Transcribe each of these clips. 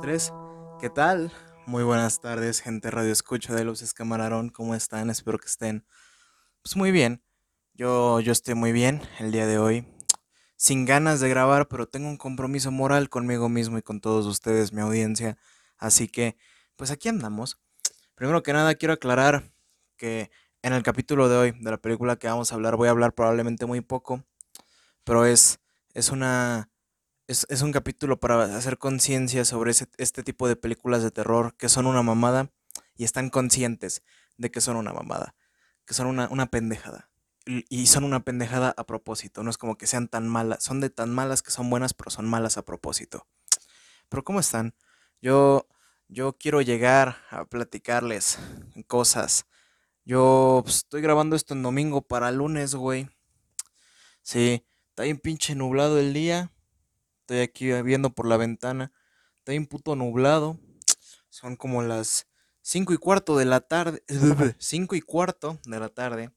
tres. ¿Qué tal? Muy buenas tardes, gente Radio Escucha de Luces Camarón. ¿Cómo están? Espero que estén pues muy bien. Yo, yo estoy muy bien el día de hoy. Sin ganas de grabar, pero tengo un compromiso moral conmigo mismo y con todos ustedes, mi audiencia. Así que, pues aquí andamos. Primero que nada, quiero aclarar que en el capítulo de hoy de la película que vamos a hablar, voy a hablar probablemente muy poco, pero es, es una es, un capítulo para hacer conciencia sobre este tipo de películas de terror que son una mamada y están conscientes de que son una mamada, que son una, una pendejada. Y, son una pendejada a propósito, no es como que sean tan malas, son de tan malas que son buenas, pero son malas a propósito. Pero ¿cómo están? Yo, yo quiero llegar a platicarles cosas. Yo pues, estoy grabando esto en domingo para lunes, güey. Sí, está bien pinche nublado el día. Estoy aquí viendo por la ventana. Está bien puto nublado. Son como las 5 y cuarto de la tarde. 5 y cuarto de la tarde.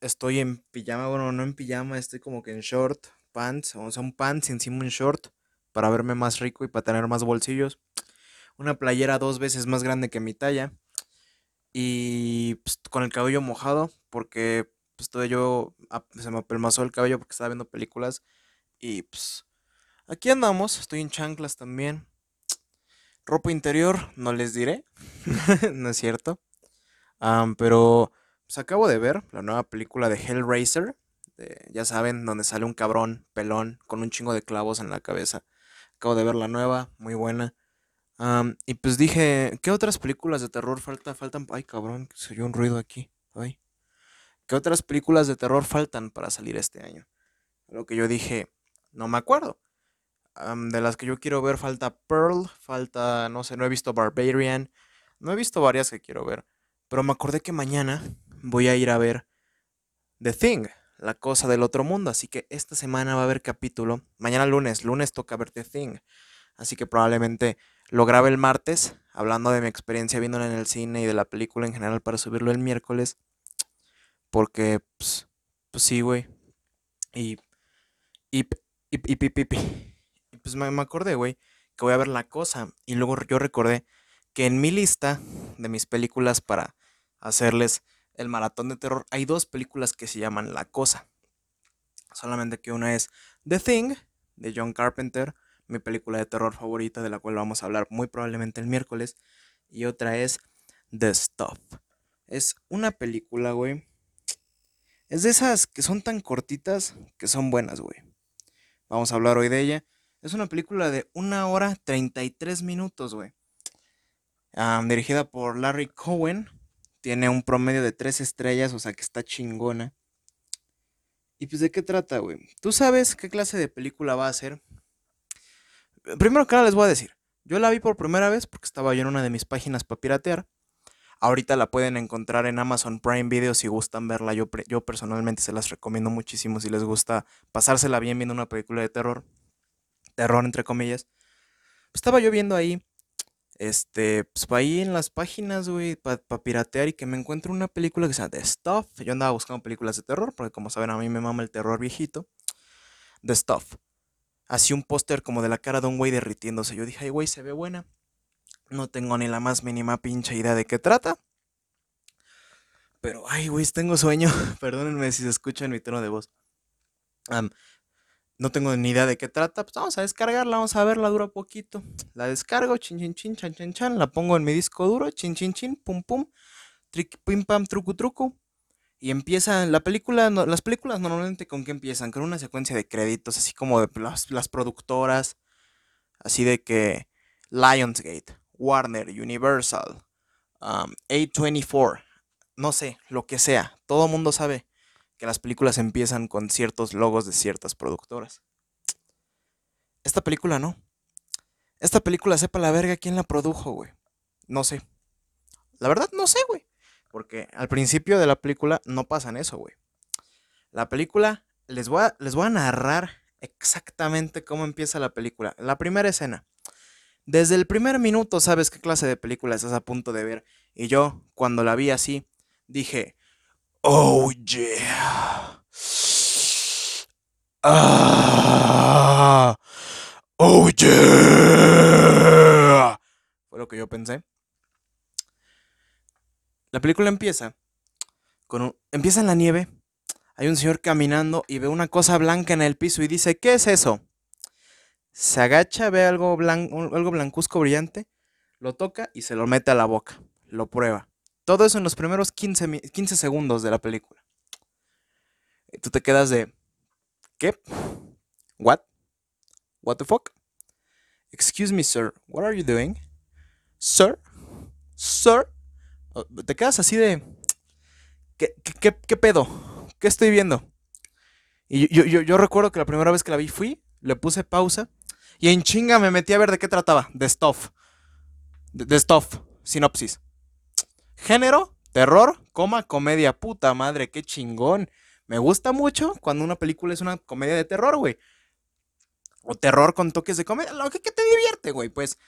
estoy en pijama. Bueno, no en pijama. Estoy como que en short. Pants. O sea, un pants encima un short. Para verme más rico y para tener más bolsillos. Una playera dos veces más grande que mi talla. Y pues, con el cabello mojado. Porque pues todo yo se me apelmazó el cabello porque estaba viendo películas y pues aquí andamos, estoy en chanclas también. Ropa interior, no les diré, no es cierto. pero pues acabo de ver la nueva película de Hellraiser, ya saben, donde sale un cabrón pelón con un chingo de clavos en la cabeza. Acabo de ver la nueva, muy buena. y pues dije, ¿qué otras películas de terror falta? Faltan... Ay, cabrón, se oyó un ruido aquí. Ay. ¿Qué otras películas de terror faltan para salir este año? Lo que yo dije, no me acuerdo. de las que yo quiero ver falta Pearl, falta, no sé, no he visto Barbarian, no he visto varias que quiero ver, pero me acordé que mañana voy a ir a ver The Thing, la cosa del otro mundo, así que esta semana va a haber capítulo, mañana lunes, lunes toca ver The Thing, así que probablemente lo grabe el martes, hablando de mi experiencia viéndola en el cine y de la película en general para subirlo el miércoles porque, pues, pues sí, güey. Y, y, y, y, pues me, me acordé, güey, que voy a ver la cosa. Y luego yo recordé que en mi lista de mis películas para hacerles el maratón de terror hay dos películas que se llaman La Cosa. Solamente que una es The Thing, de John Carpenter, mi película de terror favorita, de la cual vamos a hablar muy probablemente el miércoles. Y otra es The Stuff. Es una película, güey, es de esas que son tan cortitas que son buenas, güey. Vamos a hablar hoy de ella. Es una película de una hora 33 minutos, güey. dirigida por Larry Cohen. Tiene un promedio de 3 estrellas, o sea que está chingona. ¿Y pues de qué trata, güey? ¿Tú sabes qué clase de película va a ser? Primero que nada les voy a decir. Yo la vi por primera vez porque estaba yo en una de mis páginas para piratear. Ahorita la pueden encontrar en Amazon Prime Video si gustan verla. Yo, yo personalmente se las recomiendo muchísimo si les gusta pasársela bien viendo una película de terror. Terror entre comillas. estaba yo viendo ahí, este, pues ahí en las páginas, güey, para piratear y que me encuentro una película que se llama The Stuff. Yo andaba buscando películas de terror, porque como saben a mí me mama el terror viejito. The Stuff. Así un póster como de la cara de un güey derritiéndose. Yo dije, ay, güey, se ve buena. No tengo ni la más mínima pinche idea de qué trata. Pero, ay, güey, tengo sueño. Perdónenme si se escucha en mi tono de voz. no tengo ni idea de qué trata. Pues vamos a descargarla, vamos a verla, dura poquito. La descargo, chin chin chin, chan chan chan. La pongo en mi disco duro, chin chin chin, pum pum. Trick, pim pam, truco truco. Y empieza la película, las películas normalmente con qué empiezan? Con una secuencia de créditos, así como de las productoras. Así de que Lionsgate, Warner, Universal, um, A24, no sé, lo que sea. Todo mundo sabe que las películas empiezan con ciertos logos de ciertas productoras. Esta película no. Esta película, sepa la verga quién la produjo, güey. No sé. La verdad, no sé, güey. Porque al principio de la película no pasan eso, güey. La película, les voy, les voy a narrar exactamente cómo empieza la película. La primera escena desde el primer minuto sabes qué clase de película estás a punto de ver. Y yo, cuando la vi así, dije, oh yeah. Ah, oh yeah. Fue lo que yo pensé. La película empieza con un, empieza en la nieve. Hay un señor caminando y ve una cosa blanca en el piso y dice, ¿qué es eso? Se agacha, ve algo, algo blancuzco brillante, lo toca y se lo mete a la boca. Lo prueba. Todo eso en los primeros 15, 15 segundos de la película. Tú te quedas de, ¿qué? ¿What? ¿What the fuck? Excuse me, sir, what are you doing? Sir? Sir? Oh, te quedas así de, ¿qué, qué, qué pedo? ¿Qué estoy viendo? Y yo, yo, yo, recuerdo que la primera vez que la vi fui, le puse pausa y en chinga me metí a ver de qué trataba. De stuff. De, stuff. Sinopsis. Género, terror, coma, comedia. Puta madre, qué chingón. Me gusta mucho cuando una película es una comedia de terror, güey. O terror con toques de comedia. Lo que, que te divierte, güey. Pues.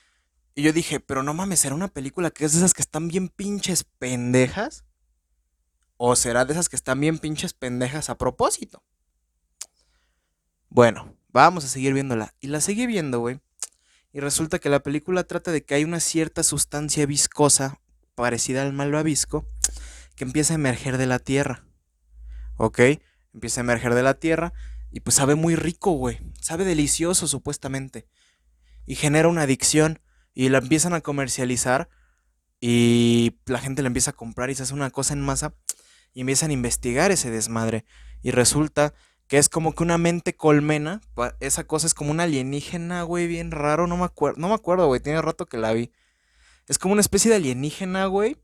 Y yo dije, pero no mames, ¿será una película que es de esas que están bien pinches pendejas? ¿O será de esas que están bien pinches pendejas a propósito? Bueno, vamos a seguir viéndola. Y la seguí viendo, güey. Y resulta que la película trata de que hay una cierta sustancia viscosa, parecida al malvavisco, que empieza a emerger de la tierra. ¿Ok? Empieza a emerger de la tierra y pues sabe muy rico, güey. Sabe delicioso, supuestamente. Y genera una adicción. Y la empiezan a comercializar. Y la gente la empieza a comprar y se hace una cosa en masa. Y empiezan a investigar ese desmadre. Y resulta que es como que una mente colmena. Esa cosa es como una alienígena, güey, bien raro. No me acuerdo, no me acuerdo, güey. Tiene rato que la vi. Es como una especie de alienígena, güey.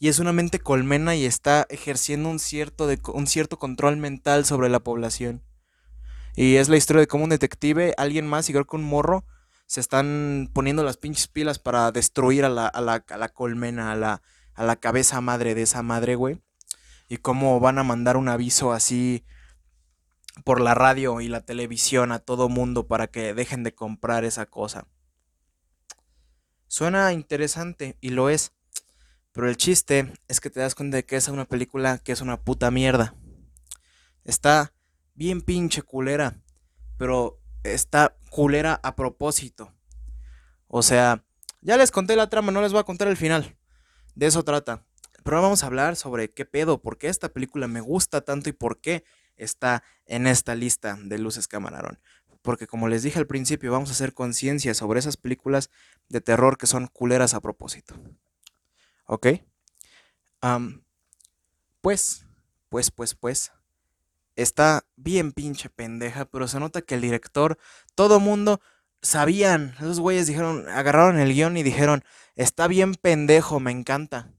Y es una mente colmena y está ejerciendo un cierto, de, un cierto control mental sobre la población. Y es la historia de cómo un detective, alguien más, igual que un morro, se están poniendo las pinches pilas para destruir a la, a la, a la colmena, a la, a la cabeza madre de esa madre, güey. Y cómo van a mandar un aviso así por la radio y la televisión a todo mundo para que dejen de comprar esa cosa. Suena interesante y lo es. Pero el chiste es que te das cuenta de que es una película que es una puta mierda. Está bien pinche culera, pero está culera a propósito. O sea, ya les conté la trama, no les voy a contar el final. De eso trata. Pero vamos a hablar sobre qué pedo, por qué esta película me gusta tanto y por qué está en esta lista de luces camarón. Porque como les dije al principio, vamos a hacer conciencia sobre esas películas de terror que son culeras a propósito. ¿Ok? pues, pues, pues, pues, está bien pinche pendeja, pero se nota que el director, todo mundo sabían, esos güeyes dijeron, agarraron el guion y dijeron, está bien pendejo, me encanta.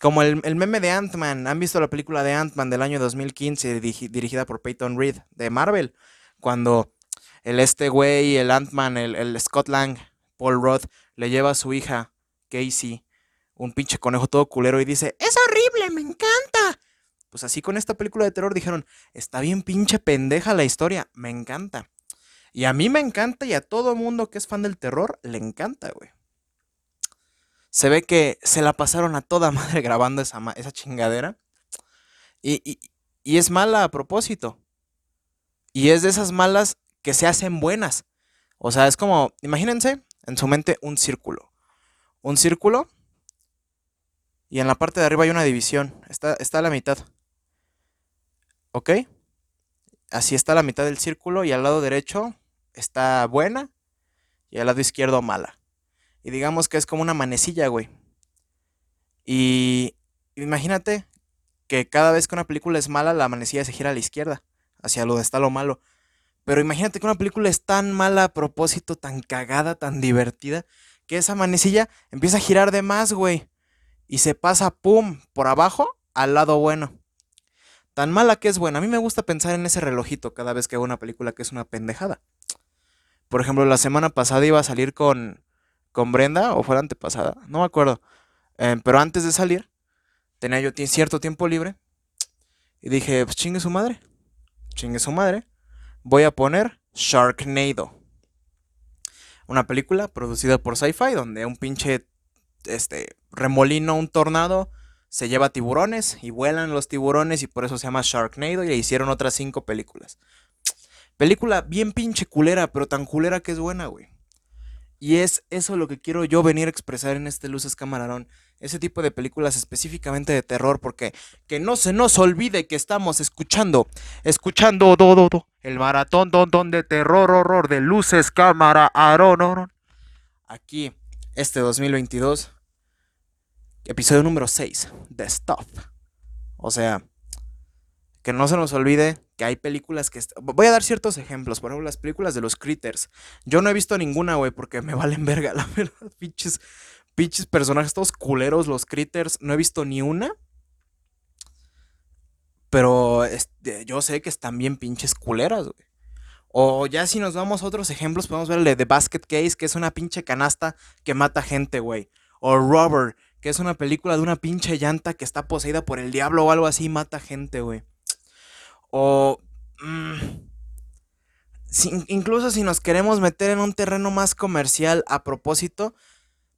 Como el, meme de Ant-Man, ¿han visto la película de Ant-Man del año 2015 dirigida por Peyton Reed de Marvel? Cuando el este güey, el Ant-Man, el, el Scott Lang, Paul Roth, le lleva a su hija, Casey, un pinche conejo todo culero y dice, es horrible, me encanta. Pues así con esta película de terror dijeron, está bien pinche pendeja la historia, me encanta. Y a mí me encanta y a todo mundo que es fan del terror le encanta, güey. Se ve que se la pasaron a toda madre grabando esa, esa chingadera. Y, y, y es mala a propósito. Y es de esas malas que se hacen buenas. O sea, es como, imagínense en su mente un círculo. Un círculo y en la parte de arriba hay una división. Está, está a la mitad. ¿Ok? Así está la mitad del círculo y al lado derecho está buena y al lado izquierdo mala. Y digamos que es como una manecilla, güey. Y imagínate que cada vez que una película es mala, la manecilla se gira a la izquierda, hacia donde está lo malo. Pero imagínate que una película es tan mala a propósito, tan cagada, tan divertida, que esa manecilla empieza a girar de más, güey. Y se pasa, pum, por abajo al lado bueno tan mala que es buena. A mí me gusta pensar en ese relojito cada vez que hago una película que es una pendejada. Por ejemplo, la semana pasada iba a salir con, con Brenda, o fue la antepasada, no me acuerdo. Eh, pero antes de salir, tenía yo cierto tiempo libre. Y dije, pues chingue su madre. Chingue su madre. Voy a poner Sharknado. Una película producida por Sci-Fi donde un pinche este, remolino, un tornado, se lleva tiburones y vuelan los tiburones y por eso se llama Sharknado y le hicieron otras cinco películas. Película bien pinche culera, pero tan culera que es buena, güey. Y es eso lo que quiero yo venir a expresar en este Luces Camarón. Ese tipo de películas específicamente de terror, porque que no se nos olvide que estamos escuchando, escuchando do, do, do, el maratón don, don de terror, horror, de Luces Cámara, Arón, Aquí, este 2022, episodio número 6 de Stuff. O sea, que no se nos olvide que hay películas que... Voy a dar ciertos ejemplos, por ejemplo, las películas de los Critters. Yo no he visto ninguna, güey, porque me valen verga, la verdad, pinches, pinches personajes todos culeros, los Critters. No he visto ni una. Pero este, yo sé que están bien pinches culeras, güey. O ya si nos vamos a otros ejemplos, podemos ver el de The Basket Case, que es una pinche canasta que mata gente, güey. O Rubber, que es una película de una pinche llanta que está poseída por el diablo o algo así y mata gente, güey. O... Mm, incluso si nos queremos meter en un terreno más comercial a propósito,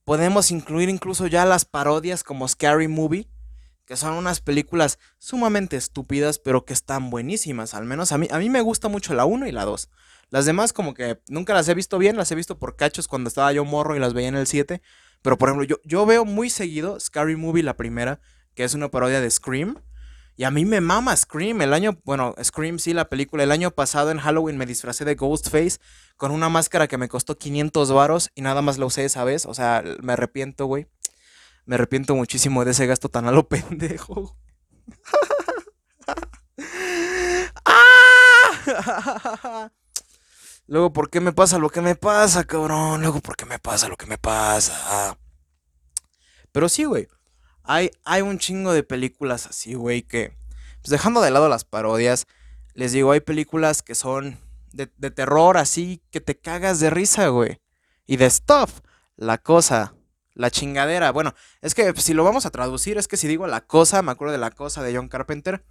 podemos incluir incluso ya las parodias como Scary Movie, que son unas películas sumamente estúpidas, pero que están buenísimas. Al menos a mí, a mí me gusta mucho la 1 y la 2. Las demás como que nunca las he visto bien, las he visto por cachos cuando estaba yo morro y las veía en el 7. Pero por ejemplo, yo, yo veo muy seguido Scary Movie, la primera, que es una parodia de Scream. Y a mí me mama Scream. El año, bueno, Scream sí, la película. El año pasado en Halloween me disfracé de Ghostface con una máscara que me costó 500 varos y nada más la usé esa vez. O sea, me arrepiento, güey. Me arrepiento muchísimo de ese gasto tan a lo pendejo. Luego, ¿por qué me pasa lo que me pasa, cabrón? Luego, ¿por qué me pasa lo que me pasa? Pero sí, güey. Hay, un chingo de películas así, güey, que... Pues dejando de lado las parodias, les digo, hay películas que son de, terror así, que te cagas de risa, güey. Y de stuff, la cosa, la chingadera. Bueno, es que si lo vamos a traducir, es que si digo la cosa, me acuerdo de la cosa de John Carpenter.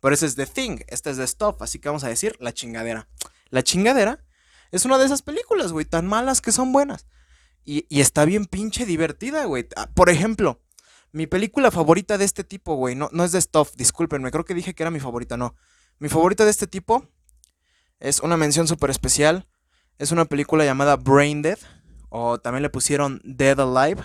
Pero ese es The Thing, este es The Stuff, así que vamos a decir la chingadera. La chingadera es una de esas películas, güey, tan malas que son buenas. Y, y está bien pinche divertida, güey. Ah, por ejemplo, mi película favorita de este tipo, güey, no, no es de Stuff, discúlpenme, creo que dije que era mi favorita, no. Mi favorita de este tipo es una mención súper especial. Es una película llamada Brain Dead, o también le pusieron Dead Alive.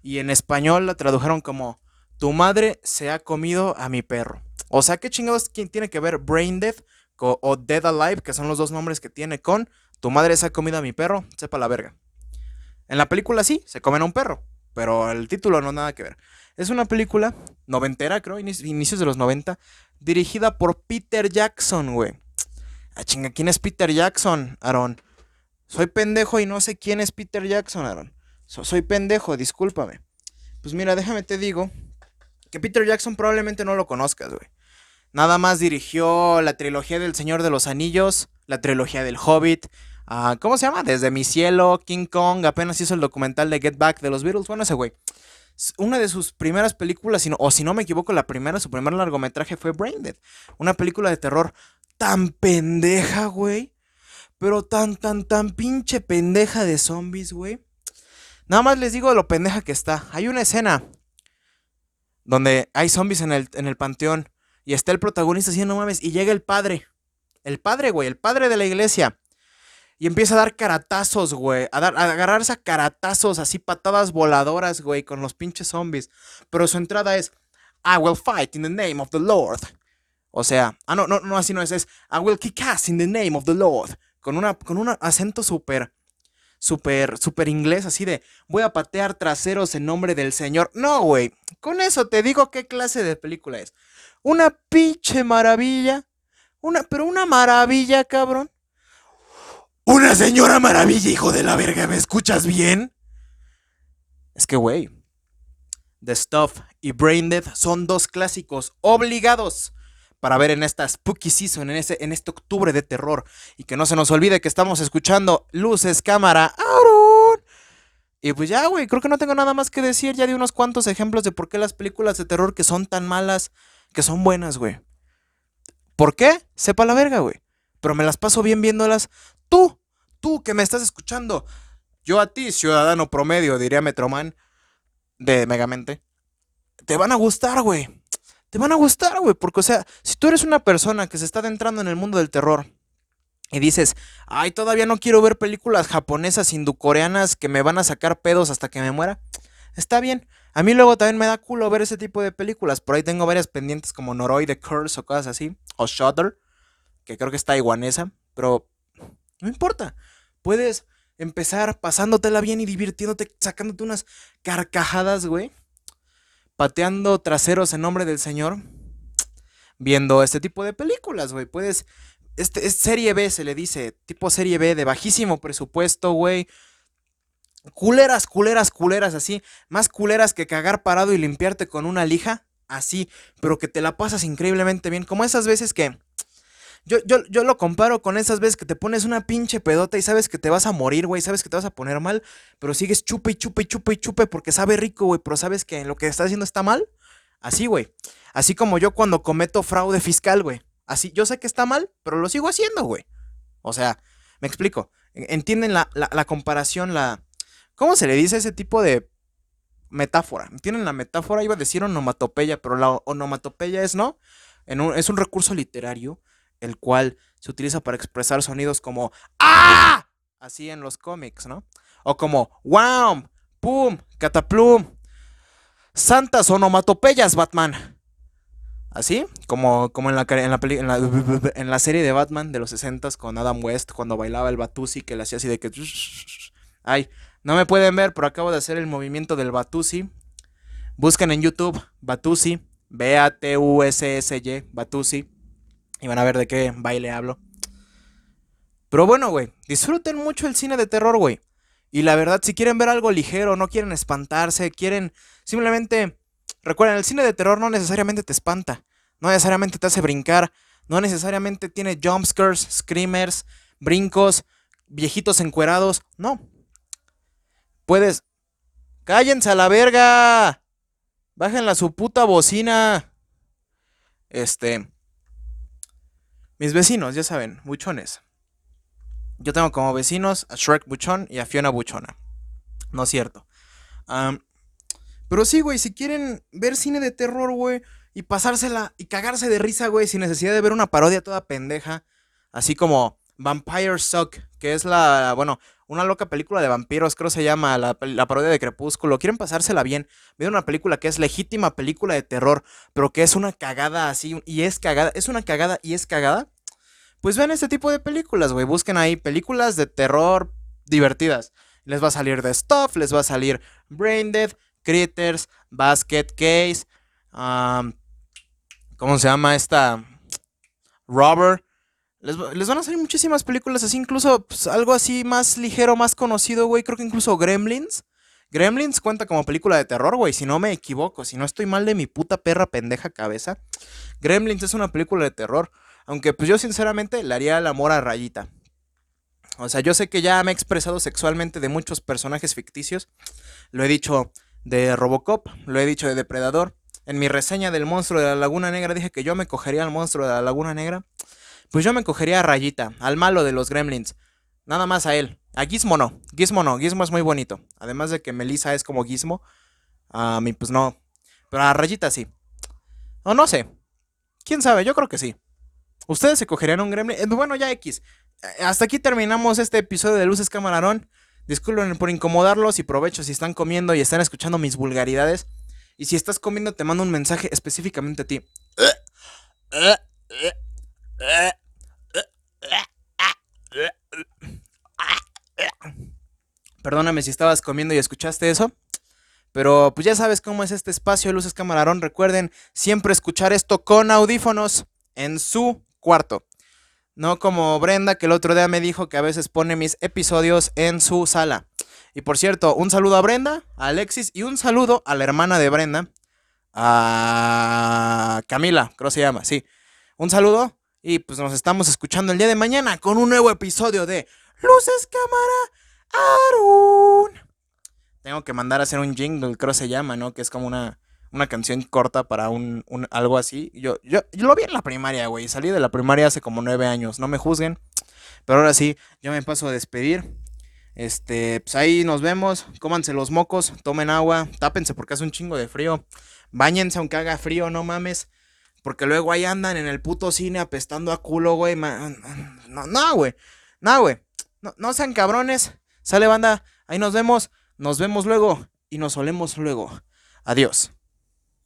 Y en español la tradujeron como Tu madre se ha comido a mi perro. O sea, ¿qué chingados tiene que ver Brain Dead o Dead Alive, que son los dos nombres que tiene con Tu madre se ha comido a mi perro? Sepa la verga. En la película sí, se comen a un perro. Pero el título no nada que ver. Es una película noventera, creo, inicios de los 90, dirigida por Peter Jackson, güey. Ah, chinga, ¿quién es Peter Jackson, Aaron? Soy pendejo y no sé quién es Peter Jackson, Aaron. soy pendejo, discúlpame. Pues mira, déjame te digo que Peter Jackson probablemente no lo conozcas, güey. Nada más dirigió la trilogía del Señor de los Anillos, la trilogía del Hobbit, Ah, ¿Cómo se llama? Desde mi cielo, King Kong, apenas hizo el documental de Get Back de los Beatles. Bueno, ese güey. Una de sus primeras películas, o si no me equivoco, la primera, su primer largometraje fue Brain Dead. Una película de terror tan pendeja, güey. Pero tan, tan, tan pinche pendeja de zombies, güey. Nada más les digo lo pendeja que está. Hay una escena donde hay zombies en el, en el panteón y está el protagonista diciendo, no mames, y llega el padre. El padre, güey, el padre de la iglesia. Y empieza a dar caratazos, güey. A, dar, a agarrarse a caratazos, así patadas voladoras, güey, con los pinches zombies. Pero su entrada es, I will fight in the name of the Lord. O sea, ah, no, no, no, así no es, es, I will kick ass in the name of the Lord. Con, una, con un acento súper, súper, súper inglés, así de, voy a patear traseros en nombre del Señor. No, güey, con eso te digo qué clase de película es. Una pinche maravilla. Una, pero una maravilla, cabrón. Una señora maravilla, hijo de la verga, ¿me escuchas bien? Es que, güey, The Stuff y Brain Dead son dos clásicos obligados para ver en esta spooky season, en, ese, en este octubre de terror. Y que no se nos olvide que estamos escuchando luces, cámara, Aaron. Y pues ya, güey, creo que no tengo nada más que decir. Ya di unos cuantos ejemplos de por qué las películas de terror que son tan malas, que son buenas, güey. ¿Por qué? Sepa la verga, güey. Pero me las paso bien viéndolas Tú, tú que me estás escuchando, yo a ti, ciudadano promedio, diría Metroman de Megamente, te van a gustar, güey. Te van a gustar, güey, porque, o sea, si tú eres una persona que se está adentrando en el mundo del terror y dices, ay, todavía no quiero ver películas japonesas, hinducoreanas que me van a sacar pedos hasta que me muera. Está bien. A mí luego también me da culo ver ese tipo de películas. Por ahí tengo varias pendientes como Noroi The Curse o cosas así. O Shudder, que creo que está iguanesa. Pero no importa. Puedes empezar pasándotela bien y divirtiéndote, sacándote unas carcajadas, güey. Pateando traseros en nombre del Señor. Viendo este tipo de películas, güey. Puedes este, es serie B, se le dice, tipo serie B de bajísimo presupuesto, güey. Culeras, culeras, culeras, así. Más culeras que cagar parado y limpiarte con una lija, así. Pero que te la pasas increíblemente bien. Como esas veces que... Yo, yo, yo lo comparo con esas veces que te pones una pinche pedota y sabes que te vas a morir, güey. Sabes que te vas a poner mal, pero sigues chupe y chupe y chupe y chupe porque sabe rico, güey. Pero sabes que lo que estás haciendo está mal. Así, güey. Así como yo cuando cometo fraude fiscal, güey. Así, yo sé que está mal, pero lo sigo haciendo, güey. O sea, me explico. ¿Entienden la, comparación, la... ¿Cómo se le dice ese tipo de metáfora? ¿Entienden la metáfora? Iba a decir onomatopeya, pero la onomatopeya es, ¿no? es un recurso literario el cual se utiliza para expresar sonidos como ¡Ah! Así en los cómics, ¿no? O como ¡Wow! ¡Pum! ¡Cataplum! Santas onomatopeyas, Batman. Así, como, como en, la, en, la la, en la serie de Batman de los 60 con Adam West, cuando bailaba el Batusi, que le hacía así de que... Ay, no me pueden ver, pero acabo de hacer el movimiento del Batusi. Busquen en YouTube Batusi, B-A-T-U-S-S-Y, Batusi, y van a ver de qué baile hablo. Pero bueno, güey, disfruten mucho el cine de terror, güey. Y la verdad, si quieren ver algo ligero, no quieren espantarse, quieren simplemente Recuerden, el cine de terror no necesariamente te espanta, no necesariamente te hace brincar, no necesariamente tiene jumpscares, screamers, brincos, viejitos encuerados, no. Puedes... ¡Cállense a la verga! Bájenla su puta bocina. Este... Mis vecinos, ya saben, buchones. Yo tengo como vecinos a Shrek Buchón y a Fiona Buchona. No es cierto. Pero sí, güey, si quieren ver cine de terror, güey, y pasársela y cagarse de risa, güey, sin necesidad de ver una parodia toda pendeja, así como Vampire Suck, que es la, bueno, una loca película de vampiros, creo se llama, la, parodia de Crepúsculo. Quieren pasársela bien, ver una película que es legítima película de terror, pero que es una cagada así, y es cagada, es una cagada y es cagada. Pues ven este tipo de películas, güey, busquen ahí películas de terror divertidas. Les va a salir The Stuff, les va a salir Brain Dead, Critters, Basket Case, ¿cómo se llama esta? Robber. Les, van a salir muchísimas películas así, incluso pues, algo así más ligero, más conocido, güey. Creo que incluso Gremlins. Gremlins cuenta como película de terror, güey, si no me equivoco, si no estoy mal de mi puta perra pendeja cabeza. Gremlins es una película de terror, aunque pues yo sinceramente le haría el amor a Rayita. O sea, yo sé que ya me he expresado sexualmente de muchos personajes ficticios. Lo he dicho de Robocop, lo he dicho de Depredador. En mi reseña del monstruo de la Laguna Negra dije que yo me cogería al monstruo de la Laguna Negra. Pues yo me cogería a Rayita, al malo de los gremlins. Nada más a él. A Gizmo no. Gizmo no. Gizmo es muy bonito. Además de que Melissa es como Gizmo. A mí pues no. Pero a Rayita sí. O no sé. ¿Quién sabe? Yo creo que sí. ¿Ustedes se cogerían un gremlin? Eh, bueno, ya X. Eh, hasta aquí terminamos este episodio de Luces Camarón. Disculpen por incomodarlos y provecho si están comiendo y están escuchando mis vulgaridades. Y si estás comiendo, te mando un mensaje específicamente a ti. Perdóname si estabas comiendo y escuchaste eso. Pero pues ya sabes cómo es este espacio de Luces Camarón. Recuerden siempre escuchar esto con audífonos en su cuarto. No como Brenda, que el otro día me dijo que a veces pone mis episodios en su sala. Y por cierto, un saludo a Brenda, a Alexis y un saludo a la hermana de Brenda, a Camila, creo se llama, sí. Un saludo y pues nos estamos escuchando el día de mañana con un nuevo episodio de Luces Cámara Arun. Tengo que mandar a hacer un jingle, creo se llama, ¿no? Que es como una una canción corta para un, algo así. Yo, yo, lo vi en la primaria, güey. Salí de la primaria hace como nueve años. No me juzguen. Pero ahora sí, yo me paso a despedir. Este, pues ahí nos vemos. Cómanse los mocos, tomen agua, tápense porque hace un chingo de frío. Báñense aunque haga frío, no mames. Porque luego ahí andan en el puto cine apestando a culo, güey. No, no, güey. No, güey. No, no sean cabrones. Sale banda. Ahí nos vemos. Nos vemos luego. Y nos solemos luego. Adiós.